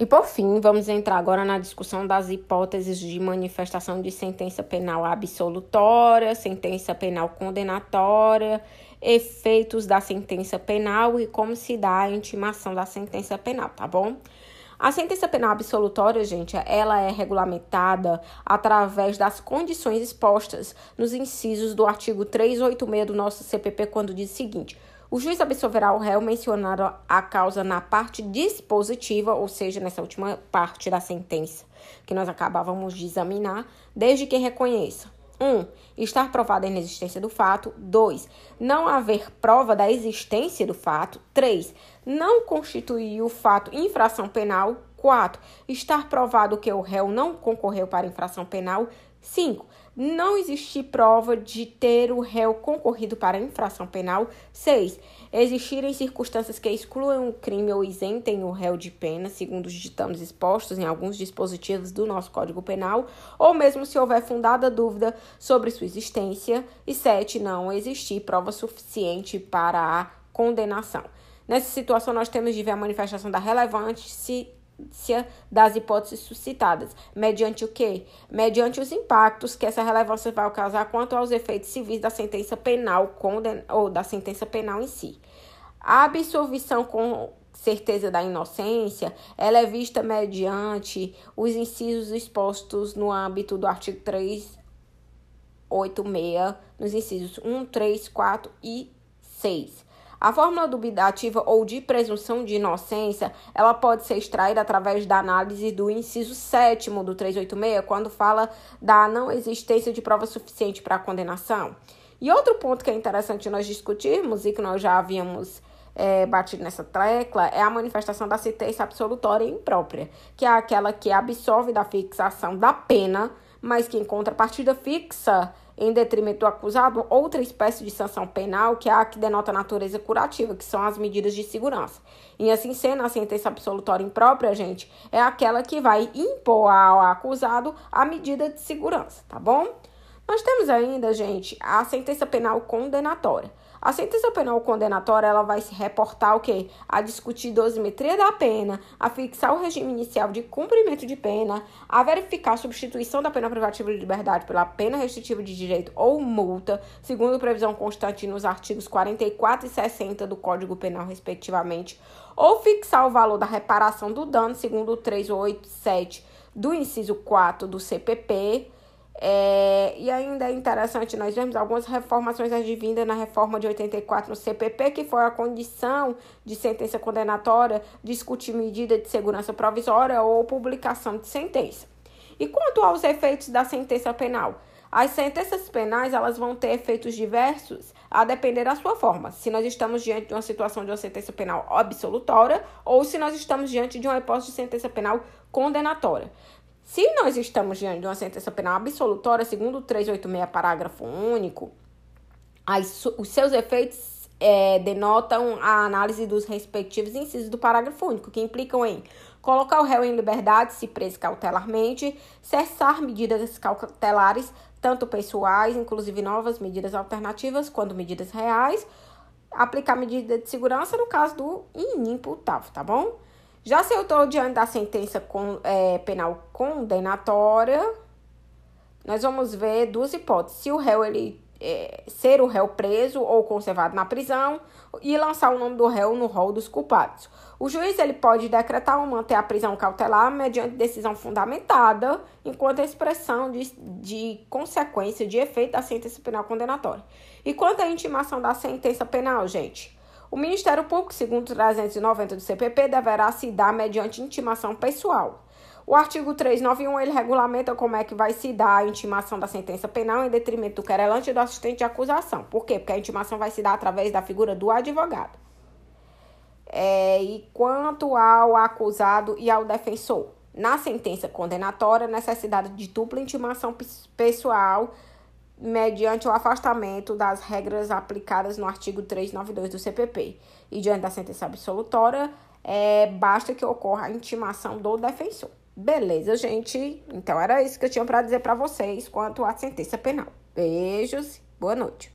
E por fim, vamos entrar agora na discussão das hipóteses de manifestação de sentença penal absolutória, sentença penal condenatória, efeitos da sentença penal e como se dá a intimação da sentença penal, tá bom? A sentença penal absolutória, gente, ela é regulamentada através das condições expostas nos incisos do artigo 386 do nosso CPP, quando diz o seguinte: o juiz absolverá o réu mencionando a causa na parte dispositiva, ou seja, nessa última parte da sentença que nós acabávamos de examinar, desde que reconheça 1. Um, estar provada a inexistência do fato. 2. Não haver prova da existência do fato. 3. Não constituir o fato infração penal. 4. Estar provado que o réu não concorreu para infração penal. 5 não existir prova de ter o réu concorrido para infração penal. 6. Existirem circunstâncias que excluam o crime ou isentem o réu de pena, segundo os ditames expostos em alguns dispositivos do nosso Código Penal, ou mesmo se houver fundada dúvida sobre sua existência. E 7. Não existir prova suficiente para a condenação. Nessa situação, nós temos de ver a manifestação da relevante se das hipóteses suscitadas, mediante o quê? Mediante os impactos que essa relevância vai causar quanto aos efeitos civis da sentença penal conden ou da sentença penal em si. A absolvição com certeza da inocência, ela é vista mediante os incisos expostos no âmbito do artigo 386, nos incisos 1, 3, 4 e 6. A fórmula dubitativa ou de presunção de inocência, ela pode ser extraída através da análise do inciso 7 do 386, quando fala da não existência de prova suficiente para a condenação. E outro ponto que é interessante nós discutirmos e que nós já havíamos é, batido nessa tecla é a manifestação da sentença absolutória imprópria, que é aquela que absolve da fixação da pena, mas que em contrapartida fixa em detrimento do acusado, outra espécie de sanção penal, que é a que denota natureza curativa, que são as medidas de segurança. E assim sendo, a sentença absolutória imprópria, gente, é aquela que vai impor ao acusado a medida de segurança, tá bom? Nós temos ainda, gente, a sentença penal condenatória. A sentença penal condenatória ela vai se reportar o quê? A discutir dosimetria da pena, a fixar o regime inicial de cumprimento de pena, a verificar a substituição da pena privativa de liberdade pela pena restritiva de direito ou multa, segundo previsão constante nos artigos 44 e 60 do Código Penal, respectivamente, ou fixar o valor da reparação do dano, segundo o 387 do inciso 4 do CPP é, e ainda é interessante nós vemos algumas reformações advindas na reforma de 84 no CPP, que foi a condição de sentença condenatória discutir medida de segurança provisória ou publicação de sentença. E quanto aos efeitos da sentença penal? As sentenças penais elas vão ter efeitos diversos a depender da sua forma. Se nós estamos diante de uma situação de uma sentença penal absolutória ou se nós estamos diante de uma hipótese de sentença penal condenatória. Se nós estamos diante de uma sentença penal absolutória, segundo o 386, parágrafo único, as, os seus efeitos é, denotam a análise dos respectivos incisos do parágrafo único, que implicam em colocar o réu em liberdade, se preso cautelarmente, cessar medidas cautelares, tanto pessoais, inclusive novas medidas alternativas, quanto medidas reais, aplicar medida de segurança no caso do inimputável, tá bom? Já se eu estou diante da sentença com, é, penal condenatória, nós vamos ver duas hipóteses. Se o réu ele é, ser o réu preso ou conservado na prisão e lançar o nome do réu no rol dos culpados. O juiz ele pode decretar ou manter a prisão cautelar mediante decisão fundamentada, enquanto a expressão de, de consequência de efeito da sentença penal condenatória. E quanto à intimação da sentença penal, gente? O Ministério Público, segundo 390 do CPP, deverá se dar mediante intimação pessoal. O artigo 391 ele regulamenta como é que vai se dar a intimação da sentença penal em detrimento do querelante e do assistente de acusação. Por quê? Porque a intimação vai se dar através da figura do advogado. É, e quanto ao acusado e ao defensor, na sentença condenatória, necessidade de dupla intimação pessoal mediante o afastamento das regras aplicadas no artigo 392 do CPP. E diante da sentença absolutória, é, basta que ocorra a intimação do defensor. Beleza, gente? Então era isso que eu tinha para dizer para vocês quanto à sentença penal. Beijos, boa noite.